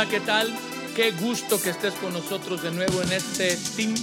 Hola, ¿qué tal? Qué gusto que estés con nosotros de nuevo en este team,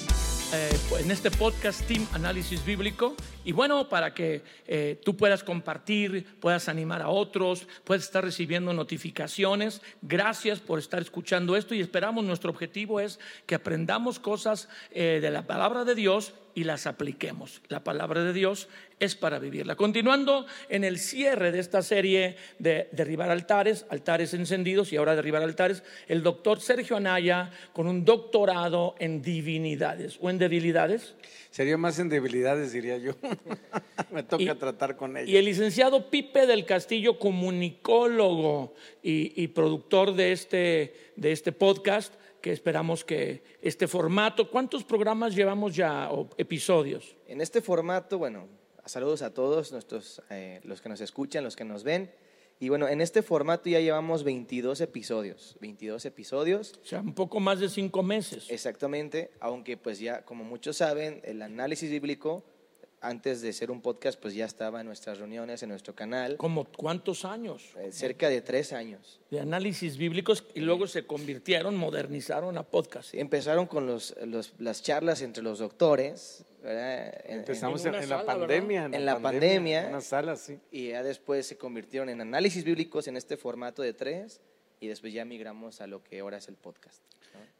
eh, en este podcast Team Análisis Bíblico. Y bueno, para que eh, tú puedas compartir, puedas animar a otros, puedas estar recibiendo notificaciones. Gracias por estar escuchando esto y esperamos, nuestro objetivo es que aprendamos cosas eh, de la palabra de Dios y las apliquemos. La palabra de Dios es para vivirla. Continuando en el cierre de esta serie de derribar altares, altares encendidos y ahora derribar altares, el doctor Sergio Anaya con un doctorado en divinidades o en debilidades. Sería más en debilidades, diría yo. Me toca tratar con ella. Y el licenciado Pipe del Castillo, comunicólogo y, y productor de este, de este podcast, que esperamos que este formato, ¿cuántos programas llevamos ya o episodios? En este formato, bueno, saludos a todos nuestros, eh, los que nos escuchan, los que nos ven. Y bueno, en este formato ya llevamos 22 episodios, 22 episodios. O sea, un poco más de cinco meses. Exactamente, aunque pues ya, como muchos saben, el análisis bíblico antes de ser un podcast, pues ya estaba en nuestras reuniones, en nuestro canal. ¿Como cuántos años? Eh, cerca de tres años. De análisis bíblicos y luego se convirtieron, modernizaron a podcast. empezaron con los, las charlas entre los doctores. Empezamos en, la pandemia. En, la, pandemia. En una sala, sí. Y ya después se convirtieron en análisis bíblicos en este formato de tres y después ya migramos a lo que ahora es el podcast.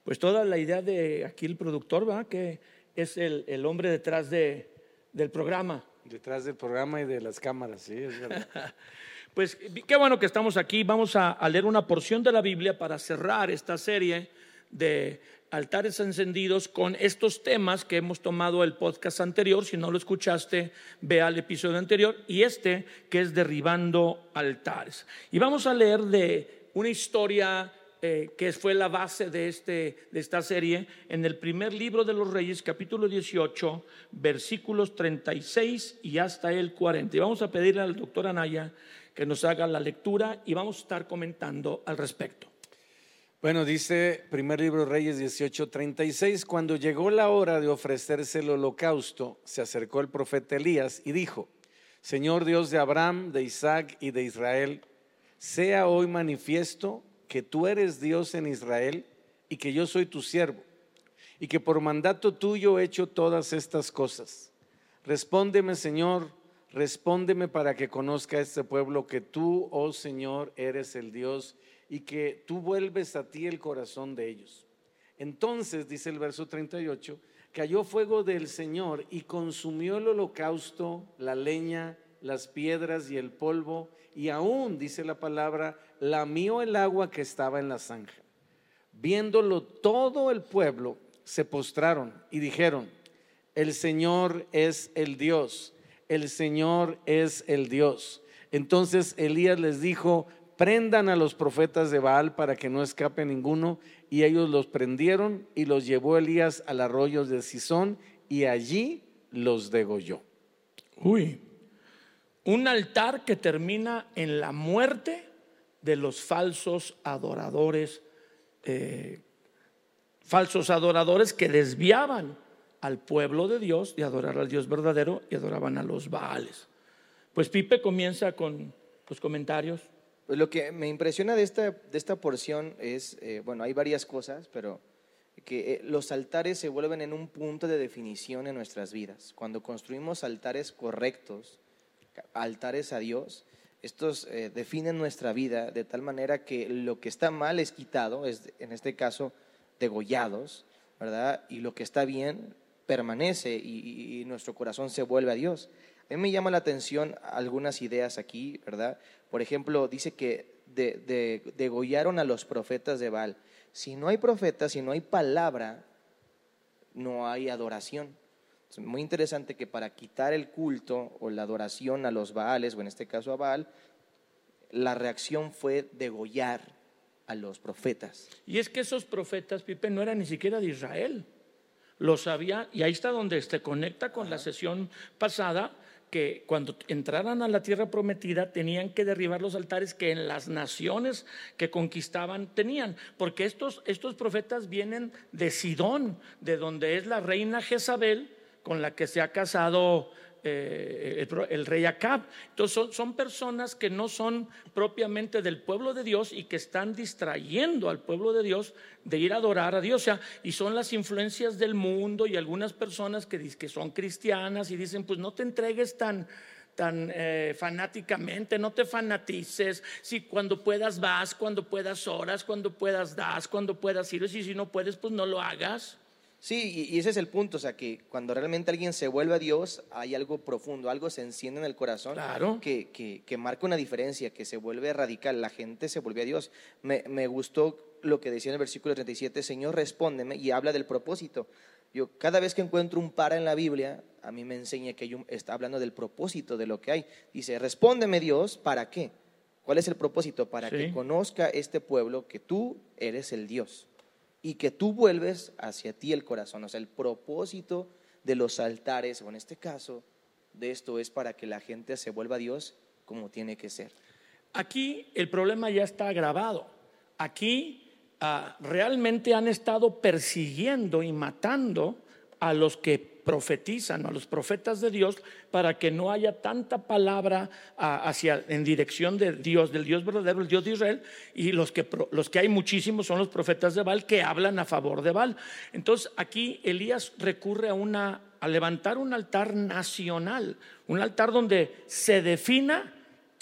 Pues toda la idea de aquí el productor, ¿va? Que es el, el hombre detrás de del programa. Detrás del programa y de las cámaras, sí, es verdad. pues qué bueno que estamos aquí. Vamos a, leer una porción de la Biblia para cerrar esta serie de altares encendidos con estos temas que hemos tomado el podcast anterior. Si no lo escuchaste, ve al episodio anterior y este que es derribando altares. Y vamos a leer de una historia eh, que fue la base de, este, de esta serie, en el primer libro de los Reyes, capítulo 18, versículos 36 y hasta el 40. Y vamos a pedirle al doctor Anaya que nos haga la lectura y vamos a estar comentando al respecto. Bueno, dice primer libro Reyes 18, 36, cuando llegó la hora de ofrecerse el holocausto, se acercó el profeta Elías y dijo, Señor Dios de Abraham, de Isaac y de Israel, sea hoy manifiesto que tú eres Dios en Israel y que yo soy tu siervo, y que por mandato tuyo he hecho todas estas cosas. Respóndeme, Señor, respóndeme para que conozca este pueblo que tú, oh Señor, eres el Dios y que tú vuelves a ti el corazón de ellos. Entonces, dice el verso 38, cayó fuego del Señor y consumió el holocausto, la leña, las piedras y el polvo, y aún, dice la palabra, lamió el agua que estaba en la zanja. Viéndolo todo el pueblo, se postraron y dijeron, el Señor es el Dios, el Señor es el Dios. Entonces Elías les dijo, prendan a los profetas de Baal para que no escape ninguno. Y ellos los prendieron y los llevó Elías al arroyo de Sison y allí los degolló. Uy, un altar que termina en la muerte de los falsos adoradores, eh, falsos adoradores que desviaban al pueblo de Dios de adorar al Dios verdadero y adoraban a los Baales. Pues Pipe comienza con los comentarios. Lo que me impresiona de esta, de esta porción es, eh, bueno, hay varias cosas, pero que eh, los altares se vuelven en un punto de definición en nuestras vidas. Cuando construimos altares correctos, altares a Dios, estos eh, definen nuestra vida de tal manera que lo que está mal es quitado, es, en este caso degollados, ¿verdad? Y lo que está bien permanece y, nuestro corazón se vuelve a Dios. A mí me llama la atención algunas ideas aquí, ¿verdad? Por ejemplo, dice que degollaron a los profetas de Baal. Si no hay profetas, si no hay palabra, no hay adoración. Es muy interesante que para quitar el culto o la adoración a los Baales, o en este caso a Baal, la reacción fue degollar a los profetas. Y es que esos profetas, Pipe, no eran ni siquiera de Israel. Lo sabía, y ahí está donde se conecta con la sesión pasada, que cuando entraran a la tierra prometida tenían que derribar los altares que en las naciones que conquistaban tenían, porque estos, estos profetas vienen de Sidón, de donde es la reina Jezabel, con la que se ha casado eh, el, rey Acab. Entonces son, son, personas que no son propiamente del pueblo de Dios y que están distrayendo al pueblo de Dios de ir a adorar a Dios. O sea, y son las influencias del mundo y algunas personas que, que son cristianas y dicen, pues no te entregues tan tan eh, fanáticamente, no te fanatices, si cuando puedas vas, cuando puedas horas, cuando puedas das, cuando puedas ir, y si no puedes, pues no lo hagas. Sí, y ese es el punto, o sea, que cuando realmente alguien se vuelve a Dios, hay algo profundo, algo se enciende en el corazón claro. que, que, que, marca una diferencia, que se vuelve radical, la gente se vuelve a Dios. Me, me gustó lo que decía en el versículo 37, Señor, respóndeme, y habla del propósito. Yo cada vez que encuentro un para en la Biblia, a mí me enseña que está hablando del propósito de lo que hay. Dice, respóndeme Dios, ¿para qué? ¿Cuál es el propósito? Para que conozca este pueblo que tú eres el Dios y que tú vuelves hacia ti el corazón. O sea, el propósito de los altares, o en este caso, de esto es para que la gente se vuelva a Dios como tiene que ser. Aquí el problema ya está agravado. Aquí ah, realmente han estado persiguiendo y matando a los que profetizan, a los profetas de Dios, para que no haya tanta palabra ah, hacia, en dirección de Dios, del Dios verdadero, el Dios de Israel, y los que, los que hay muchísimos son los profetas de Baal que hablan a favor de Baal. Entonces aquí Elías recurre a, una, a levantar un altar nacional, un altar donde se defina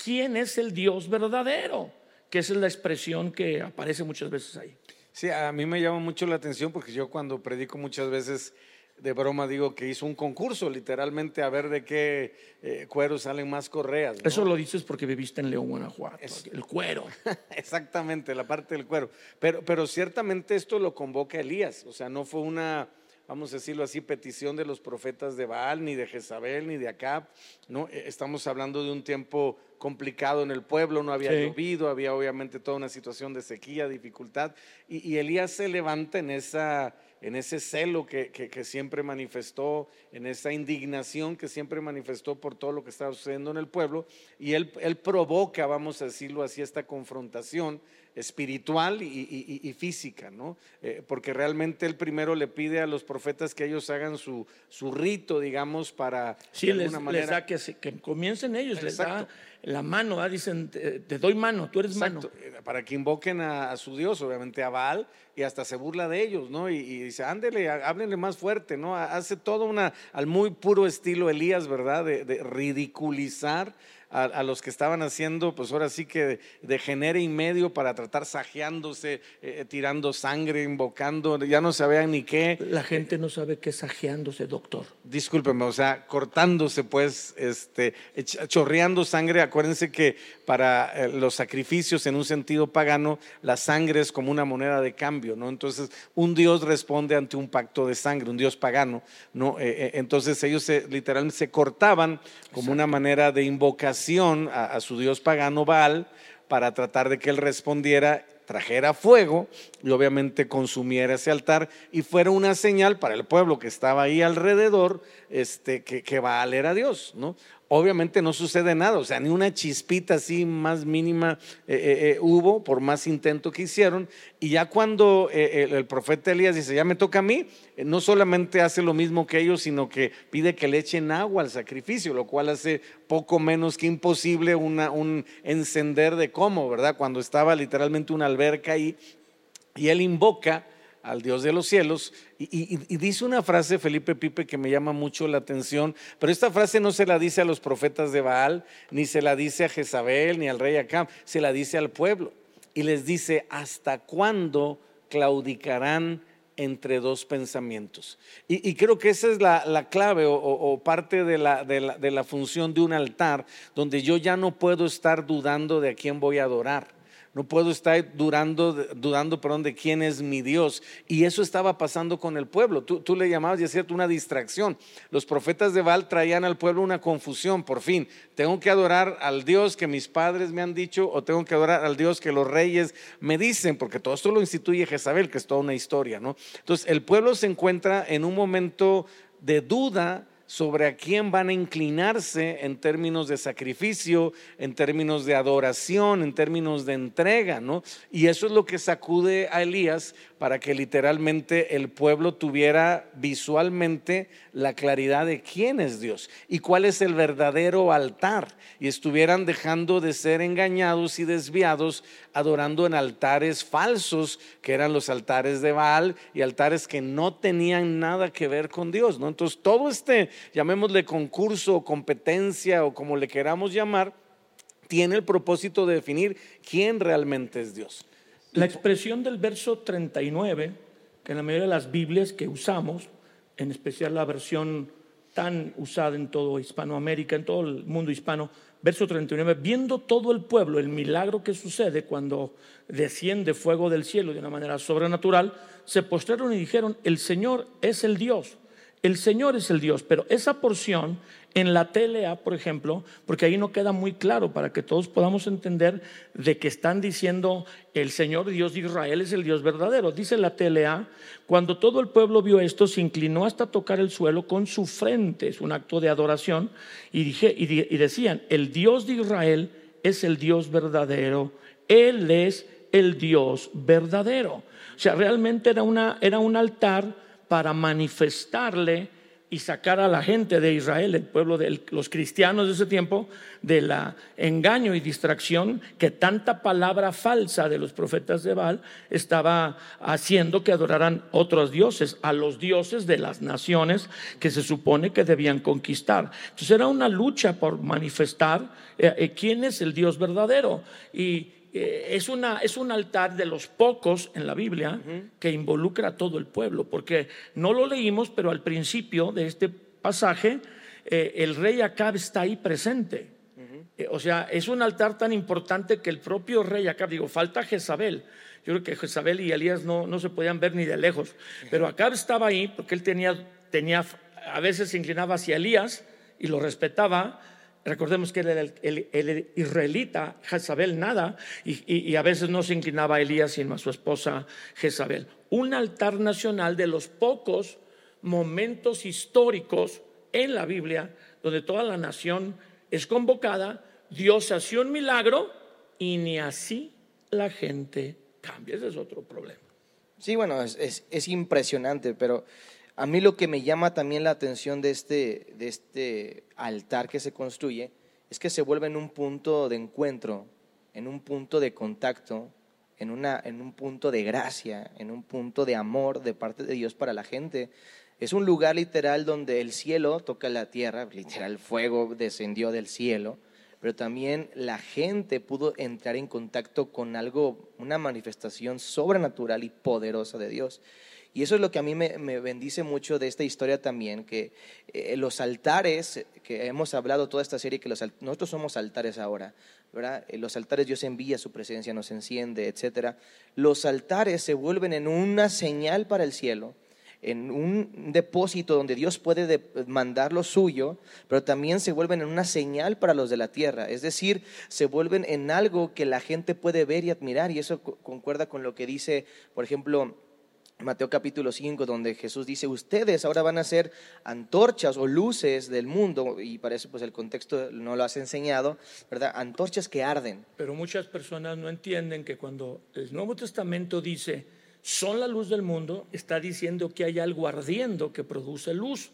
quién es el Dios verdadero, que esa es la expresión que aparece muchas veces ahí. Sí, a mí me llama mucho la atención porque yo cuando predico muchas veces de broma digo que hizo un concurso literalmente a ver de qué eh, cuero salen más correas. Eso lo dices porque viviste en León, Guanajuato, el cuero. Exactamente, la parte del cuero. Pero, pero ciertamente esto lo convoca Elías, o sea, no fue una, vamos a decirlo así, petición de los profetas de Baal, ni de Jezabel, ni de Acab. ¿no? E, estamos hablando de un tiempo complicado en el pueblo, no había llovido, había obviamente toda una situación de sequía, dificultad, y, y Elías se levanta en esa en ese celo que, que, siempre manifestó, en esa indignación que siempre manifestó por todo lo que estaba sucediendo en el pueblo, y él, él provoca, vamos a decirlo así, esta confrontación espiritual y, física, ¿no? Eh, porque realmente él primero le pide a los profetas que ellos hagan su, su rito, digamos, para... Sí, les, da que, que, comiencen ellos, les da la mano, dicen, te, doy mano, tú eres mano. Eh, para que invoquen a, su Dios, obviamente a Baal, y hasta se burla de ellos, ¿no? Y, dice, ándele, háblenle más fuerte, ¿no? Hace todo una, al muy puro estilo Elías, ¿verdad? de ridiculizar a, los que estaban haciendo, pues ahora sí que de, genere y medio para tratar sajeándose, eh, tirando sangre, invocando, ya no sabían ni qué. La gente no sabe qué es sajeándose, doctor. Discúlpeme, o sea, cortándose, pues, este, chorreando sangre. Acuérdense que para eh, los sacrificios en un sentido pagano, la sangre es como una moneda de cambio, ¿no? Entonces, un Dios responde ante un pacto de sangre, un Dios pagano, ¿no? Eh, entonces, ellos literalmente se cortaban como una manera de invocación a, su dios pagano Baal para tratar de que él respondiera trajera fuego y obviamente consumiera ese altar y fuera una señal para el pueblo que estaba ahí alrededor este, que, que Baal era Dios, ¿no? Obviamente no sucede nada, o sea, ni una chispita así más mínima eh, eh, eh, hubo, por más intento que hicieron, y ya cuando el, profeta Elías dice, ya me toca a mí, no solamente hace lo mismo que ellos, sino que pide que le echen agua al sacrificio, lo cual hace poco menos que imposible un encender de cómo, ¿verdad? Cuando estaba literalmente una alberca ahí, y él invoca al Dios de los cielos. Y, dice una frase, Felipe Pipe, que me llama mucho la atención, pero esta frase no se la dice a los profetas de Baal, ni se la dice a Jezabel, ni al rey Acab, se la dice al pueblo. Y les dice, ¿hasta cuándo claudicarán entre dos pensamientos? Y, creo que esa es la, clave o, parte de la, de la función de un altar, donde yo ya no puedo estar dudando de a quién voy a adorar no puedo estar durando, dudando perdón, de quién es mi Dios. Y eso estaba pasando con el pueblo. Tú, le llamabas, y es cierto, una distracción. Los profetas de Baal traían al pueblo una confusión. Por fin, tengo que adorar al Dios que mis padres me han dicho o tengo que adorar al Dios que los reyes me dicen, porque todo esto lo instituye Jezabel, que es toda una historia. ¿no? Entonces, el pueblo se encuentra en un momento de duda sobre a quién van a inclinarse en términos de sacrificio, en términos de adoración, en términos de entrega, ¿no? Y eso es lo que sacude a Elías para que literalmente el pueblo tuviera visualmente la claridad de quién es Dios y cuál es el verdadero altar y estuvieran dejando de ser engañados y desviados adorando en altares falsos que eran los altares de Baal y altares que no tenían nada que ver con Dios, ¿no? Entonces todo este llamémosle concurso o competencia o como le queramos llamar, tiene el propósito de definir quién realmente es Dios. La expresión del verso 39, que en la mayoría de las Biblias que usamos, en especial la versión tan usada en todo Hispanoamérica, en todo el mundo hispano, verso 39, viendo todo el pueblo el milagro que sucede cuando desciende fuego del cielo de una manera sobrenatural, se postraron y dijeron, el Señor es el Dios el Señor es el Dios, pero esa porción en la TLA, por ejemplo, porque ahí no queda muy claro para que todos podamos entender de que están diciendo el Señor Dios de Israel es el Dios verdadero. Dice la TLA, cuando todo el pueblo vio esto, se inclinó hasta tocar el suelo con su frente, es un acto de adoración, y, dije, y, decían, el Dios de Israel es el Dios verdadero, Él es el Dios verdadero. O sea, realmente era, una, era un altar para manifestarle y sacar a la gente de Israel, el pueblo de los cristianos de ese tiempo, de la engaño y distracción que tanta palabra falsa de los profetas de Baal estaba haciendo que adoraran otros dioses, a los dioses de las naciones que se supone que debían conquistar. Entonces era una lucha por manifestar eh, eh, quién es el Dios verdadero. Y eh, es, una, es un altar de los pocos en la Biblia que involucra a todo el pueblo, porque no lo leímos, pero al principio de este pasaje eh, el rey Acab está ahí presente. Eh, o sea, es un altar tan importante que el propio rey Acab, digo, falta Jezabel. Yo creo que Jezabel y Elías no, no se podían ver ni de lejos, pero Acab estaba ahí porque él tenía, tenía, a veces se inclinaba hacia Elías y lo respetaba, Recordemos que el, el, israelita Jezabel nada y, a veces no se inclinaba a Elías sino a su esposa Jezabel. Un altar nacional de los pocos momentos históricos en la Biblia donde toda la nación es convocada, Dios hace un milagro y ni así la gente cambia. Ese es otro problema. Sí, bueno, es impresionante, pero a mí lo que me llama también la atención de este, de este altar que se construye es que se vuelve en un punto de encuentro, en un punto de contacto, en, una, en un punto de gracia, en un punto de amor de parte de Dios para la gente. Es un lugar literal donde el cielo toca la tierra, literal fuego descendió del cielo, pero también la gente pudo entrar en contacto con algo, una manifestación sobrenatural y poderosa de Dios. Y eso es lo que a mí me, bendice mucho de esta historia también, que eh, los altares, que hemos hablado toda esta serie, que nosotros somos altares ahora, ¿verdad? Eh, los altares Dios envía su presencia, nos enciende, etc. Los altares se vuelven en una señal para el cielo, en un depósito donde Dios puede mandar lo suyo, pero también se vuelven en una señal para los de la tierra. Es decir, se vuelven en algo que la gente puede ver y admirar. Y eso concuerda con lo que dice, por ejemplo, Mateo capítulo 5, donde Jesús dice, ustedes ahora van a ser antorchas o luces del mundo, y parece pues el contexto no lo has enseñado, ¿verdad? Antorchas que arden. Pero muchas personas no entienden que cuando el Nuevo Testamento dice, son la luz del mundo, está diciendo que hay algo ardiendo que produce luz.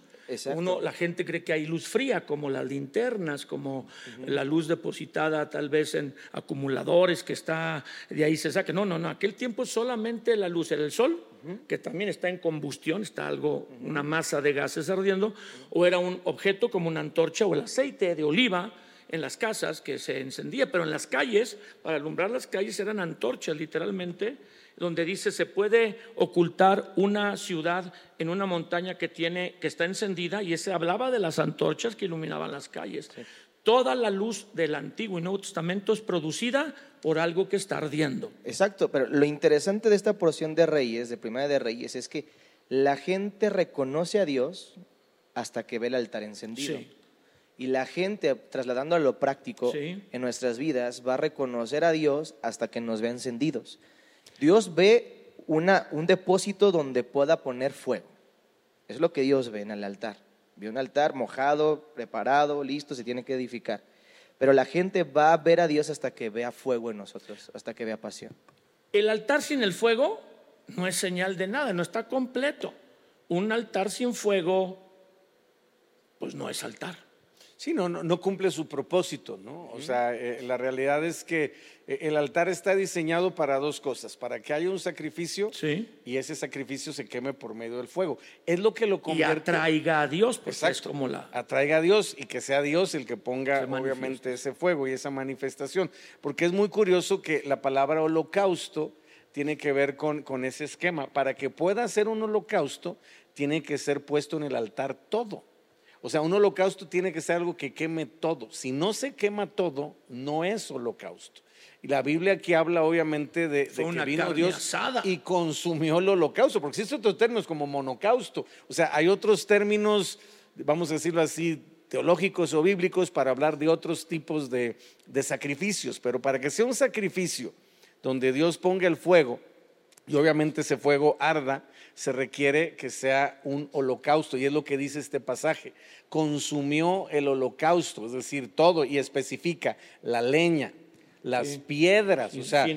Uno, la gente cree que hay luz fría, como las linternas, como la luz depositada tal vez en acumuladores que está, de ahí se saca. No, no, no, aquel tiempo solamente la luz era el sol, que también está en combustión, está algo, una masa de gases ardiendo, o era un objeto como una antorcha o el aceite de oliva en las casas que se encendía, pero en las calles, para alumbrar las calles eran antorchas literalmente donde dice se puede ocultar una ciudad en una montaña que tiene que está encendida y ese hablaba de las antorchas que iluminaban las calles. Toda la luz del Antiguo y Nuevo Testamento es producida por algo que está ardiendo. Exacto, pero lo interesante de esta porción de Reyes, de Primera de Reyes, es que la gente reconoce a Dios hasta que ve el altar encendido. Y la gente, trasladando a lo práctico en nuestras vidas, va a reconocer a Dios hasta que nos ve encendidos. Dios ve un depósito donde pueda poner fuego. Es lo que Dios ve en el altar. Un altar mojado, preparado, listo, se tiene que edificar. Pero la gente va a ver a Dios hasta que vea fuego en nosotros, hasta que vea pasión. El altar sin el fuego no es señal de nada, no está completo. Un altar sin fuego, pues no es altar. Sí, no, no, no cumple su propósito, ¿no? O sea, eh, la realidad es que eh, el altar está diseñado para dos cosas, para que haya un sacrificio Sí. y ese sacrificio se queme por medio del fuego. Es lo que lo Y convierte. atraiga a Dios, pues es Exacto. como la... Atraiga a Dios y que sea Dios el que ponga obviamente ese fuego y esa manifestación. Porque es muy curioso que la palabra holocausto tiene que ver con, con ese esquema. Para que pueda ser un holocausto, tiene que ser puesto en el altar todo. O sea, un holocausto tiene que ser algo que queme todo. Si no se quema todo, no es holocausto. Y la Biblia aquí habla obviamente de, de que vino Dios asada. y consumió el holocausto, porque existen otros términos como monocausto. O sea, hay otros términos, vamos a decirlo así, teológicos o bíblicos para hablar de otros tipos de, de sacrificios, pero para que sea un sacrificio donde Dios ponga el fuego y obviamente ese fuego arda, se requiere que sea un holocausto, y es lo que dice este pasaje. Consumió el holocausto, es decir, todo, y especifica la leña, las Sí. piedras, o sea,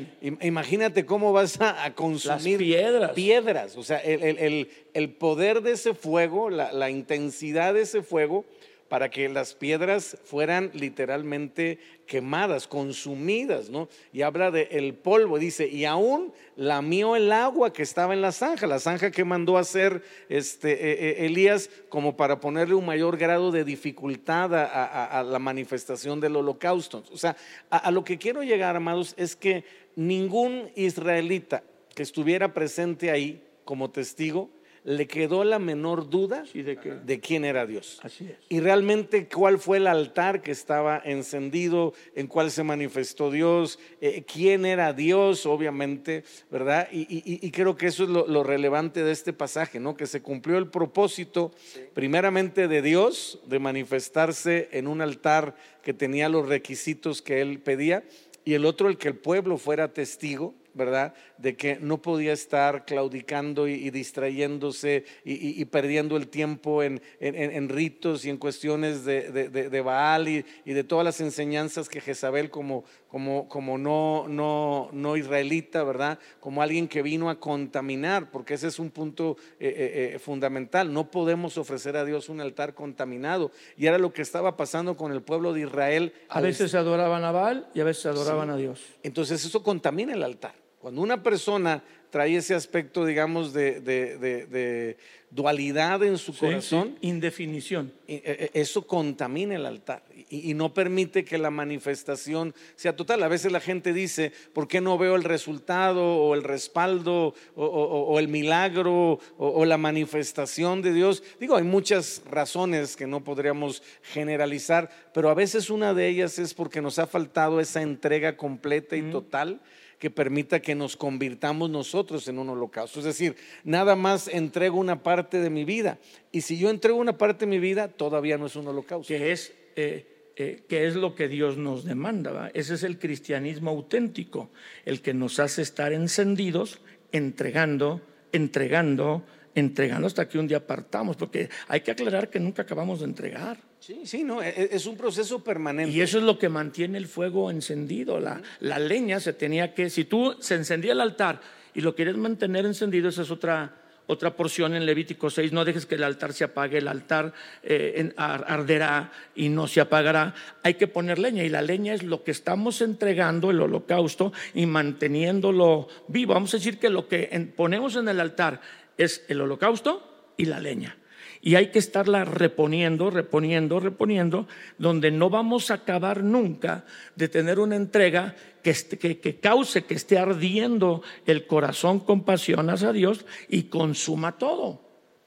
imagínate cómo vas a, a consumir piedras. piedras, o sea, el, el- el- el poder de ese fuego, la, la intensidad de ese fuego, para que las piedras fueran literalmente quemadas, consumidas, ¿no? Y habla de el polvo, dice, y aún lamió el agua que estaba en la zanja, la zanja que mandó hacer este, eh, eh, Elías como para ponerle un mayor grado de dificultad a la manifestación del holocausto. O sea, a, a lo que quiero llegar, amados, es que ningún israelita que estuviera presente ahí como testigo, le quedó la menor duda Sí, ¿de quién era Dios. Así es. Y realmente cuál fue el altar que estaba encendido, en cuál se manifestó Dios, eh, quién era Dios, obviamente, ¿verdad? Y, y- y creo que eso es lo, lo relevante de este pasaje, ¿no? Que se cumplió el propósito, primeramente de Dios, de manifestarse en un altar que tenía los requisitos que él pedía, y el otro, el que el pueblo fuera testigo, ¿verdad? De que no podía estar claudicando y, y distrayéndose y, y- y perdiendo el tiempo en, en- en- en ritos y en cuestiones de, de- de- de Baal y, de todas las enseñanzas que Jezabel como, como, como no, no, no israelita, ¿verdad? Como alguien que vino a contaminar, porque ese es un punto eh, eh, eh, fundamental. No podemos ofrecer a Dios un altar contaminado. Y era lo que estaba pasando con el pueblo de Israel. A veces adoraban a Baal y a veces adoraban a Dios. entonces eso contamina el altar. Cuando una persona trae ese aspecto, digamos, de, de- de- de dualidad en su Sí, corazón, sí, Indefinición. y, eh, eh, eso contamina el altar y, y no permite que la manifestación sea total. A veces la gente dice, ¿por qué no veo el resultado o el respaldo o, o- o el milagro o, o la manifestación de Dios? Digo, hay muchas razones que no podríamos generalizar, pero a veces una de ellas es porque nos ha faltado esa entrega completa y total que permita que nos convirtamos nosotros en un holocausto. Es decir, nada más entrego una parte de mi vida. Y si yo entrego una parte de mi vida, todavía no es un holocausto. que es, eh, eh, que es lo que Dios nos demanda. Ese es el cristianismo auténtico, el que nos hace estar encendidos, entregando, entregando, entregando hasta que un día partamos, porque hay que aclarar que nunca acabamos de entregar. Sí, sí, no, e- e- es un proceso permanente. Y eso es lo que mantiene el fuego encendido. La, la leña se tenía que, si tú se encendía el altar y lo quieres mantener encendido, esa es otra, otra porción en Levítico 6. No dejes que el altar se apague, el altar eh, arderá y no se apagará. Hay que poner leña y la leña es lo que estamos entregando, el holocausto, y manteniéndolo vivo. Vamos a decir que lo que ponemos en el altar es el holocausto y la leña. Y hay que estarla reponiendo, reponiendo, reponiendo, donde no vamos a acabar nunca de tener una entrega que, que, cause que esté ardiendo el corazón con pasión hacia Dios y consuma todo.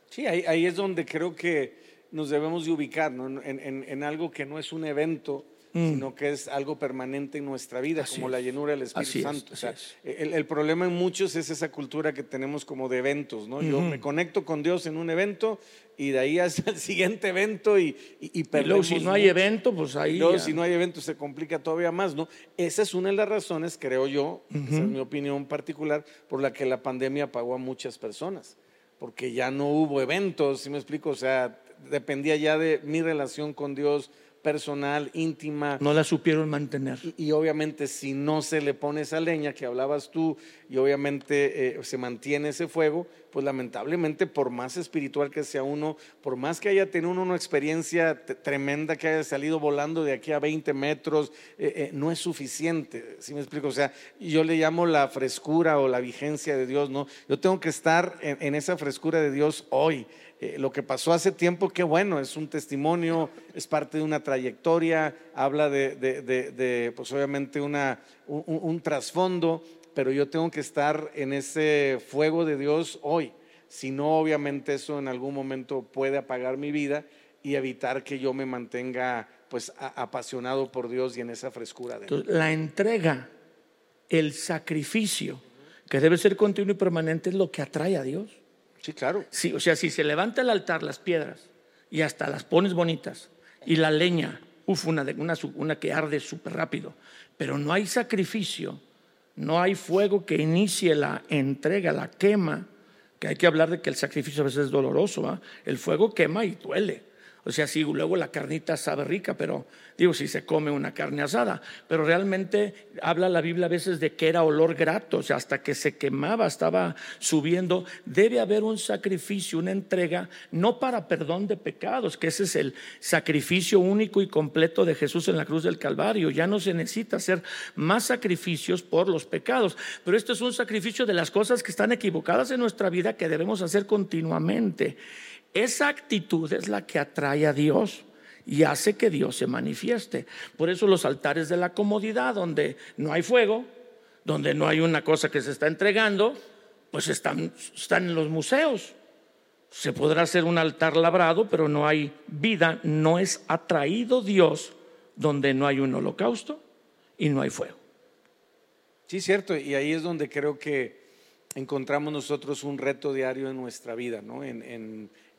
Sí, ahí, ahí es donde creo que nos debemos de ubicar, ¿no? en- en algo que no es un evento, sino que es algo permanente en nuestra vida, Mm. Así como es. la llenura del Espíritu Así es, Santo. O sea, es. el, el problema en muchos es esa cultura que tenemos como de eventos, ¿no? Yo me conecto con Dios en un evento y de ahí hasta el siguiente evento y, y, y Y luego perdemos si no hay evento, pues ahí... Y luego, si no hay eventos, se complica todavía más, ¿no? Esa es una de las razones, creo yo, esa es mi opinión particular, por la que la pandemia apagó a muchas personas. Porque ya no hubo eventos, ¿sí me explico? O sea, dependía ya de mi relación con Dios personal, íntima. No la supieron mantener. Y, y obviamente si no se le pone esa leña que hablabas tú y obviamente eh, se mantiene ese fuego, pues lamentablemente por más espiritual que sea uno, por más que haya tenido una experiencia tremenda, que haya salido volando de aquí a 20 metros, eh, eh, no es suficiente, ¿sí me explico? O sea, yo le llamo la frescura o la vigencia de Dios, ¿no? Yo tengo que estar en, esa frescura de Dios hoy. Eh, lo que pasó hace tiempo, qué bueno, es un testimonio, es parte de una trayectoria, habla de, de- pues obviamente una, un, un- un trasfondo, pero yo tengo que estar en ese fuego de Dios hoy. Si no, obviamente eso en algún momento puede apagar mi vida y evitar que yo me mantenga pues a- apasionado por Dios y en esa frescura de. Entonces, la entrega, el sacrificio, que debe ser continuo y permanente, es lo que atrae a Dios. Sí, claro. Sí, o sea, si se levanta el altar, las piedras, y hasta las pones bonitas, y la leña, uf, una, de- una, su- una que arde súper rápido, pero no hay sacrificio, no hay fuego que inicie la entrega, la quema, que hay que hablar de que el sacrificio a veces es doloroso, el fuego quema y duele. O sea, sí, luego la carnita sabe rica, pero digo, si se come una carne asada, pero realmente habla la Biblia a veces de que era olor grato, o sea, hasta que se quemaba, estaba subiendo. Debe haber un sacrificio, una entrega, no para perdón de pecados, que ese es el sacrificio único y completo de Jesús en la cruz del Calvario. Ya no se necesita hacer más sacrificios por los pecados, pero esto es un sacrificio de las cosas que están equivocadas en nuestra vida que debemos hacer continuamente. Esa actitud es la que atrae a Dios y hace que Dios se manifieste. Por eso los altares de la comodidad, donde no hay fuego, donde no hay una cosa que se está entregando, pues están, están en los museos. Se podrá hacer un altar labrado, pero no hay vida, no es atraído Dios donde no hay un holocausto y no hay fuego. Sí, cierto, y ahí es donde creo que encontramos nosotros un reto diario en nuestra vida, ¿no?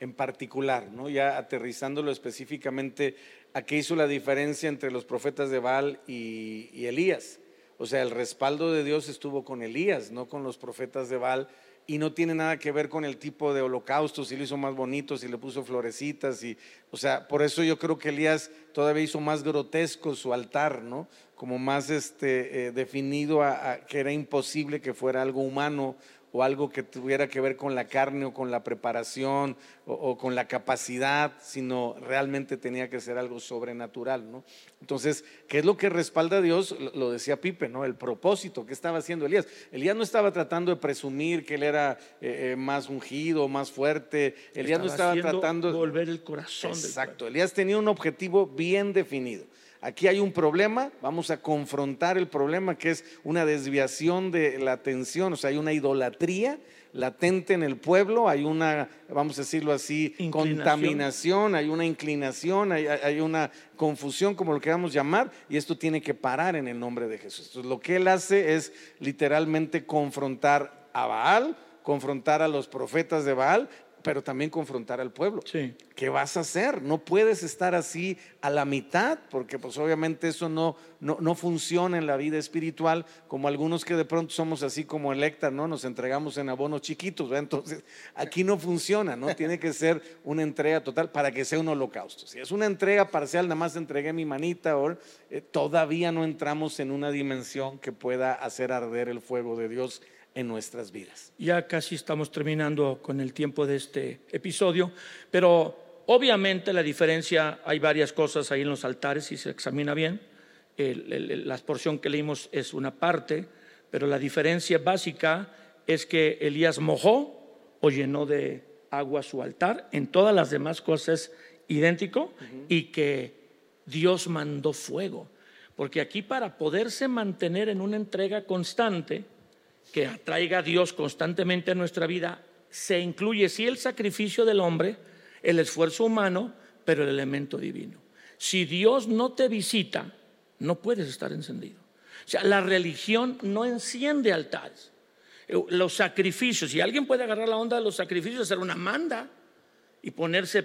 En particular, ¿no? Ya aterrizándolo específicamente a qué hizo la diferencia entre los profetas de Baal y, Elías. O sea, el respaldo de Dios estuvo con Elías, no con los profetas de Baal, y no tiene nada que ver con el tipo de holocausto, si lo hizo más bonito, si le puso florecitas, y, o sea, por eso yo creo que Elías todavía hizo más grotesco su altar, ¿no? Como más este, eh, definido a que era imposible que fuera algo humano o algo que tuviera que ver con la carne o con la preparación o, o con la capacidad, sino realmente tenía que ser algo sobrenatural, ¿no? Entonces, ¿qué es lo que respalda a Dios? Lo, decía Pipe, ¿no? El propósito que estaba haciendo Elías. Elías no estaba tratando de presumir que él era eh, eh, más ungido, más fuerte. Elías no estaba tratando volver el corazón del Exacto, Elías tenía un objetivo bien definido. Aquí hay un problema, vamos a confrontar el problema que es una desviación de la atención, o sea, hay una idolatría latente en el pueblo, hay una, vamos a decirlo así, contaminación, hay una inclinación, hay, hay- hay una confusión, como lo queramos llamar, y esto tiene que parar en el nombre de Jesús. Entonces, lo que él hace es literalmente confrontar a Baal, confrontar a los profetas de Baal, pero también confrontar al pueblo. Sí. ¿Qué vas a hacer? No puedes estar así a la mitad, porque pues obviamente eso no, no, no funciona en la vida espiritual, como algunos que de pronto somos así como Electa, ¿no? Nos entregamos en abonos chiquitos, ¿verdad? Entonces, aquí no funciona, ¿no? Tiene que ser una entrega total para que sea un holocausto. Si es una entrega parcial, nada más entregué mi manita, o, eh, todavía no entramos en una dimensión que pueda hacer arder el fuego de Dios en nuestras vidas. Ya casi estamos terminando con el tiempo de este episodio, pero obviamente la diferencia, hay varias cosas ahí en los altares, si se examina bien, El- el- el- la porción que leímos es una parte, pero la diferencia básica es que Elías mojó o llenó de agua su altar, en todas las demás cosas idéntico, y que Dios mandó fuego, porque aquí para poderse mantener en una entrega constante, que atraiga a Dios constantemente a nuestra vida, se incluye sí el sacrificio del hombre, el esfuerzo humano, pero el elemento divino. Si Dios no te visita, no puedes estar encendido. O sea, la religión no enciende altares. Eh, Los sacrificios, si alguien puede agarrar la onda de los sacrificios, hacer una manda y ponerse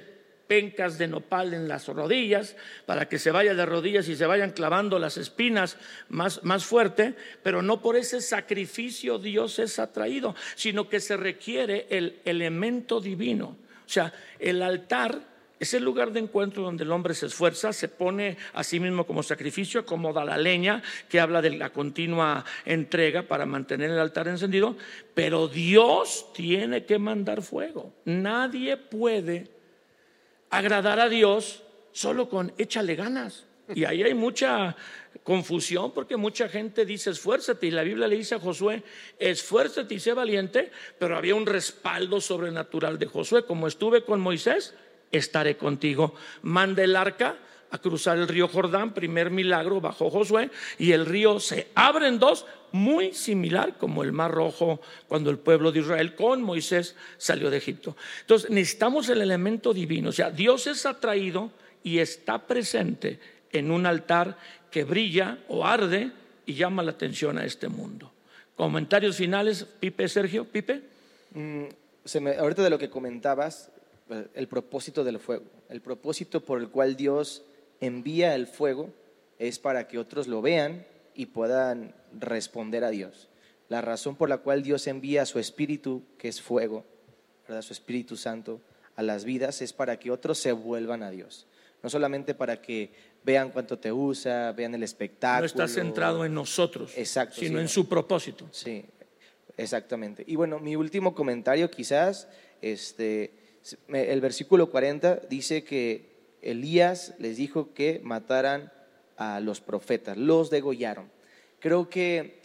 pencas de nopal en las rodillas para que se vaya de rodillas y se vayan clavando las espinas más, más fuerte, pero no por ese sacrificio Dios es atraído, sino que se requiere el elemento divino. O sea, el altar Es el lugar de encuentro donde el hombre se esfuerza, se pone a sí mismo como sacrificio, acomoda la leña, que habla de la continua entrega para mantener el altar encendido, pero Dios tiene que mandar fuego. Nadie puede agradar a Dios solo con échale ganas. Y ahí hay mucha confusión porque mucha gente dice esfuérzate y la Biblia le dice a Josué esfuérzate y sé valiente, pero había un respaldo sobrenatural de Josué, como estuve con Moisés, estaré contigo. Manda el arca a cruzar el río Jordán, primer milagro bajo Josué, y el río se abre en dos, muy similar como el Mar Rojo cuando el pueblo de Israel con Moisés salió de Egipto. Entonces necesitamos el elemento divino, o sea, Dios es atraído y está presente en un altar que brilla o arde y llama la atención a este mundo. Comentarios finales, Pipe, Sergio, Pipe. Mm, ahorita de lo que comentabas, eh, el propósito del fuego, el propósito por el cual Dios envía el fuego es para que otros lo vean y puedan responder a Dios. La razón por la cual Dios envía su Espíritu, que es fuego, ¿verdad? su Espíritu Santo, a las vidas es para que otros se vuelvan a Dios. No solamente para que vean cuánto te usa, vean el espectáculo. No está centrado en nosotros, Exacto, sino en su propósito. Sí, exactamente. Y bueno, mi último comentario quizás, este, el versículo 40 dice que Elías les dijo que mataran a los profetas, los degollaron. Creo que...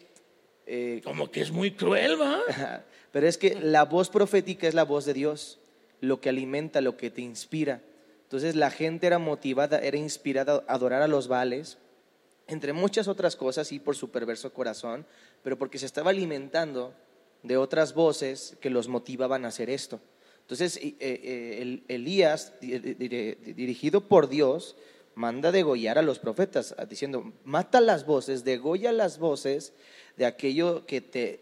Eh, Como que es muy cruel, ¿va? Pero es que la voz profética es la voz de Dios, lo que alimenta, lo que te inspira. Entonces la gente era motivada, era inspirada a adorar a los vales, entre muchas otras cosas, y por su perverso corazón, pero porque se estaba alimentando de otras voces que los motivaban a hacer esto. Entonces eh, eh, Elías, dirigido por Dios, manda degollar a los profetas, diciendo, mata las voces, degolla las voces de aquello que te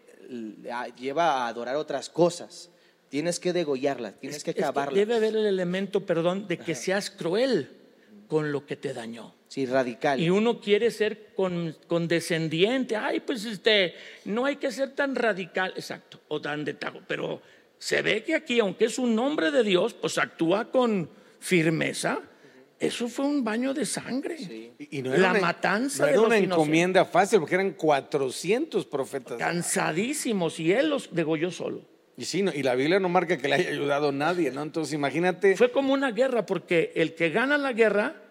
lleva a adorar otras cosas. Tienes que degollarla, tienes que acabarla. debe haber el elemento, perdón, de que seas cruel con lo que te dañó. Sí, radical. Y uno quiere ser condescendiente. Ay, pues este, no hay que ser tan radical, exacto, o tan de tago. Pero se ve que aquí, aunque es un nombre de Dios, pues actúa con firmeza. Eso fue un baño de sangre. Y no era la matanza no era una encomienda fácil, porque eran 400 profetas. Cansadísimos, y él los degolló solo. Y sí, y la Biblia no marca que le haya ayudado a nadie, ¿no? Entonces imagínate. Fue como una guerra, porque el que gana la guerra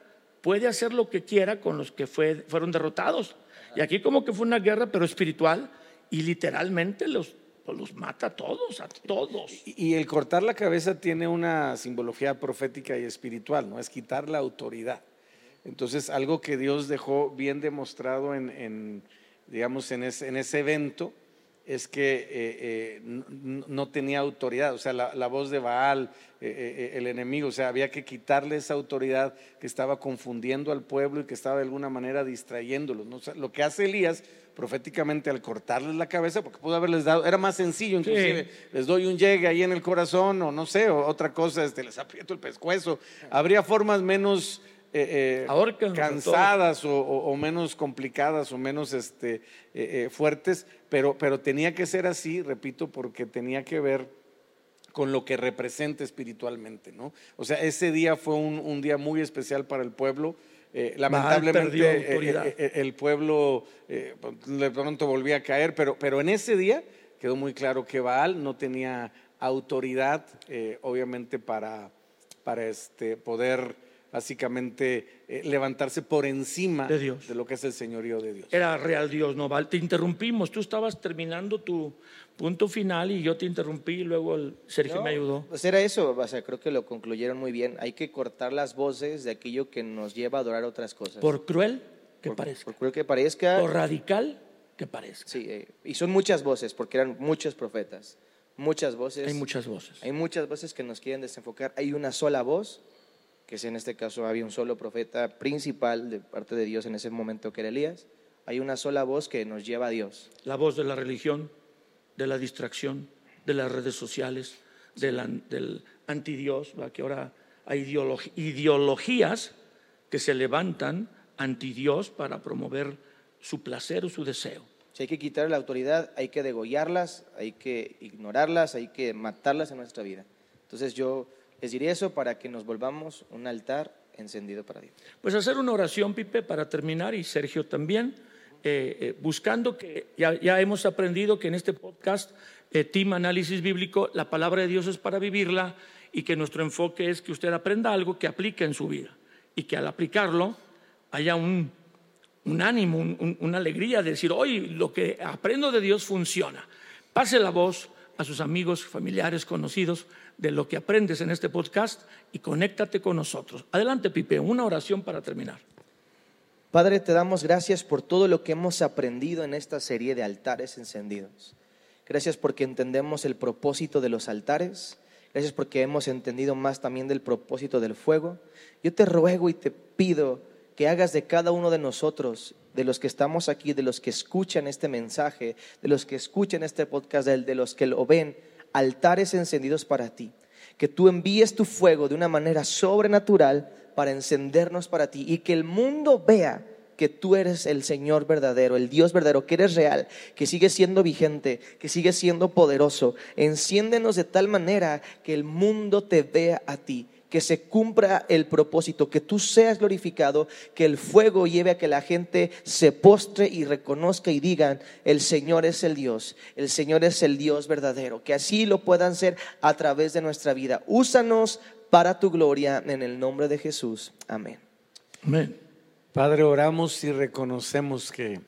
puede hacer lo que quiera con los que fueron derrotados. Y aquí como que fue una guerra, pero espiritual, y literalmente los, pues, los mata a todos, a todos. Y, el cortar la cabeza tiene una simbología profética y espiritual, ¿no? Es quitar la autoridad. Entonces, algo que Dios dejó bien demostrado en, digamos, en en ese evento es que eh, eh, no, tenía autoridad, o sea, la, voz de Baal, eh, el enemigo, o sea, había que quitarle esa autoridad que estaba confundiendo al pueblo y que estaba de alguna manera distrayéndolos. lo que hace Elías proféticamente al cortarles la cabeza, porque pudo haberles dado, era más sencillo, inclusive les doy un llegue ahí en el corazón o no sé, o otra cosa, este, les aprieto el pescuezo. Habría formas menos eh, eh cansadas o, menos complicadas o menos este, eh, fuertes, pero, pero tenía que ser así, repito, porque tenía que ver con lo que representa espiritualmente, ¿no? O sea, ese día fue un, día muy especial para el pueblo. lamentablemente el pueblo de pronto volvía a caer, pero, pero en ese día quedó muy claro que Baal no tenía autoridad, obviamente, para, para este, poder básicamente eh, levantarse por encima de, Dios. de lo que es el señorío de Dios. Era real Dios, no, Te interrumpimos, tú estabas terminando tu punto final y yo te interrumpí y luego el Sergio me ayudó. Pues era eso, o sea, creo que lo concluyeron muy bien. Hay que cortar las voces de aquello que nos lleva a adorar otras cosas. Por cruel que parezca. Por cruel que parezca. Por radical que parezca. Sí, eh, y son muchas voces, porque eran muchos profetas. Muchas voces. Hay muchas voces. Hay muchas voces que nos quieren desenfocar. Hay una sola voz que si en este caso había un solo profeta principal de parte de Dios en ese momento que era Elías, hay una sola voz que nos lleva a Dios. La voz de la religión, de la distracción, de las redes sociales, del antidios, que ahora hay ideologías que se levantan antidios para promover su placer o su deseo. Si hay que quitar la autoridad, hay que degollarlas, hay que ignorarlas, hay que matarlas en nuestra vida. Entonces yo les diré eso para que nos volvamos un altar encendido para Dios. Pues hacer una oración, Pipe, para terminar, y Sergio también, eh, eh, buscando que ya, ya, hemos aprendido que en este podcast, eh, Team Análisis Bíblico, la palabra de Dios es para vivirla y que nuestro enfoque es que usted aprenda algo que aplique en su vida y que al aplicarlo haya un, un ánimo, un, una alegría de decir, hoy lo que aprendo de Dios funciona. Pase la voz a sus amigos, familiares, conocidos de lo que aprendes en este podcast y conéctate con nosotros. Adelante, Pipe, una oración para terminar. Padre, te damos gracias por todo lo que hemos aprendido en esta serie de altares encendidos. Gracias porque entendemos el propósito de los altares. Gracias porque hemos entendido más también del propósito del fuego. Yo te ruego y te pido que hagas de cada uno de nosotros, de los que estamos aquí, de los que escuchan este mensaje, de los que escuchan este podcast, de los que lo ven, altares encendidos para ti. Que tú envíes tu fuego de una manera sobrenatural para encendernos para ti y que el mundo vea que tú eres el Señor verdadero, el Dios verdadero, que eres real, que sigues siendo vigente, que sigues siendo poderoso. Enciéndenos de tal manera que el mundo te vea a ti que se cumpla el propósito, que tú seas glorificado, que el fuego lleve a que la gente se postre y reconozca y digan, el Señor es el Dios, el Señor es el Dios verdadero, que así lo puedan ser a través de nuestra vida. Úsanos para tu gloria en el nombre de Jesús. Amén. Amén. Padre, oramos y reconocemos que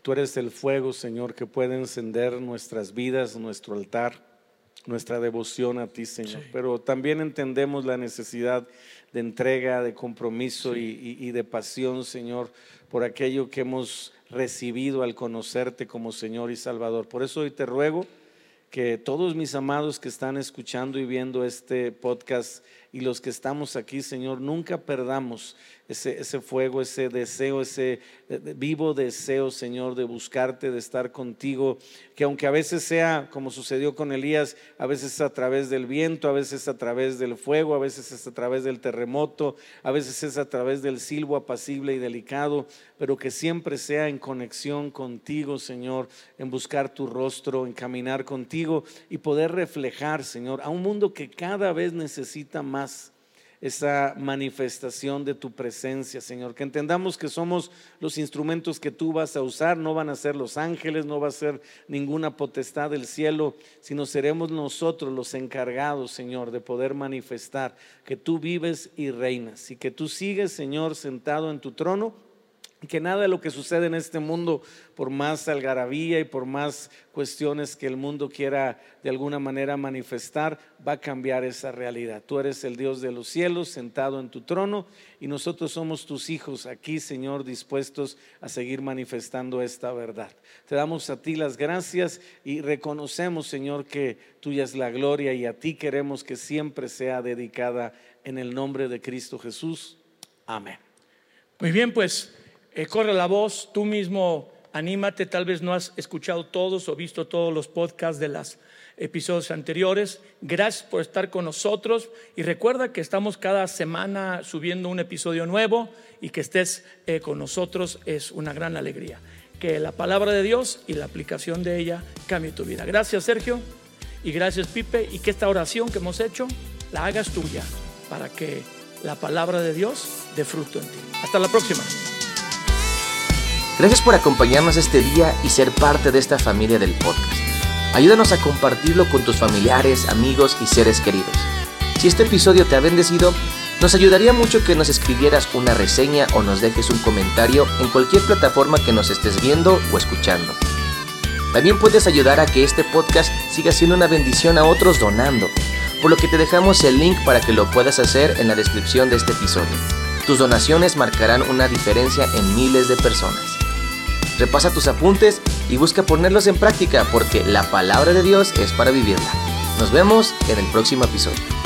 tú eres el fuego, Señor, que puede encender nuestras vidas, nuestro altar nuestra devoción a ti, Señor. Pero también entendemos la necesidad de entrega, de compromiso y, y, de pasión, Señor, por aquello que hemos recibido al conocerte como Señor y Salvador. Por eso hoy te ruego que todos mis amados que están escuchando y viendo este podcast y los que estamos aquí, Señor, nunca perdamos ese, fuego, ese deseo, ese eh, vivo deseo, Señor, de buscarte, de estar contigo, que aunque a veces sea como sucedió con Elías, a veces es a través del viento, a veces es a través del fuego, a veces es a través del terremoto, a veces es a través del silbo apacible y delicado, pero que siempre sea en conexión contigo, Señor, en buscar tu rostro, en caminar contigo y poder reflejar, Señor, a un mundo que cada vez necesita más esa manifestación de tu presencia, Señor. Que entendamos que somos los instrumentos que tú vas a usar, no van a ser los ángeles, no va a ser ninguna potestad del cielo, sino seremos nosotros los encargados, Señor, de poder manifestar que tú vives y reinas y que tú sigues, Señor, sentado en tu trono que nada de lo que sucede en este mundo, por más algarabía y por más cuestiones que el mundo quiera de alguna manera manifestar, va a cambiar esa realidad. Tú eres el Dios de los cielos, sentado en tu trono, y nosotros somos tus hijos aquí, Señor, dispuestos a seguir manifestando esta verdad. Te damos a ti las gracias y reconocemos, Señor, que tuya es la gloria y a ti queremos que siempre sea dedicada en el nombre de Cristo Jesús. Amén. Muy bien, pues eh, corre la voz, tú mismo anímate, tal vez no has escuchado todos o visto todos los podcasts de los episodios anteriores. Gracias por estar con nosotros y recuerda que estamos cada semana subiendo un episodio nuevo y que estés eh, con nosotros es una gran alegría. Que la palabra de Dios y la aplicación de ella cambie tu vida. Gracias Sergio y gracias Pipe y que esta oración que hemos hecho la hagas tuya para que la palabra de Dios dé fruto en ti. Hasta la próxima. Gracias por acompañarnos este día y ser parte de esta familia del podcast. Ayúdanos a compartirlo con tus familiares, amigos y seres queridos. Si este episodio te ha bendecido, nos ayudaría mucho que nos escribieras una reseña o nos dejes un comentario en cualquier plataforma que nos estés viendo o escuchando. También puedes ayudar a que este podcast siga siendo una bendición a otros donando, por lo que te dejamos el link para que lo puedas hacer en la descripción de este episodio. Tus donaciones marcarán una diferencia en miles de personas. Repasa tus apuntes y busca ponerlos en práctica porque la palabra de Dios es para vivirla. Nos vemos en el próximo episodio.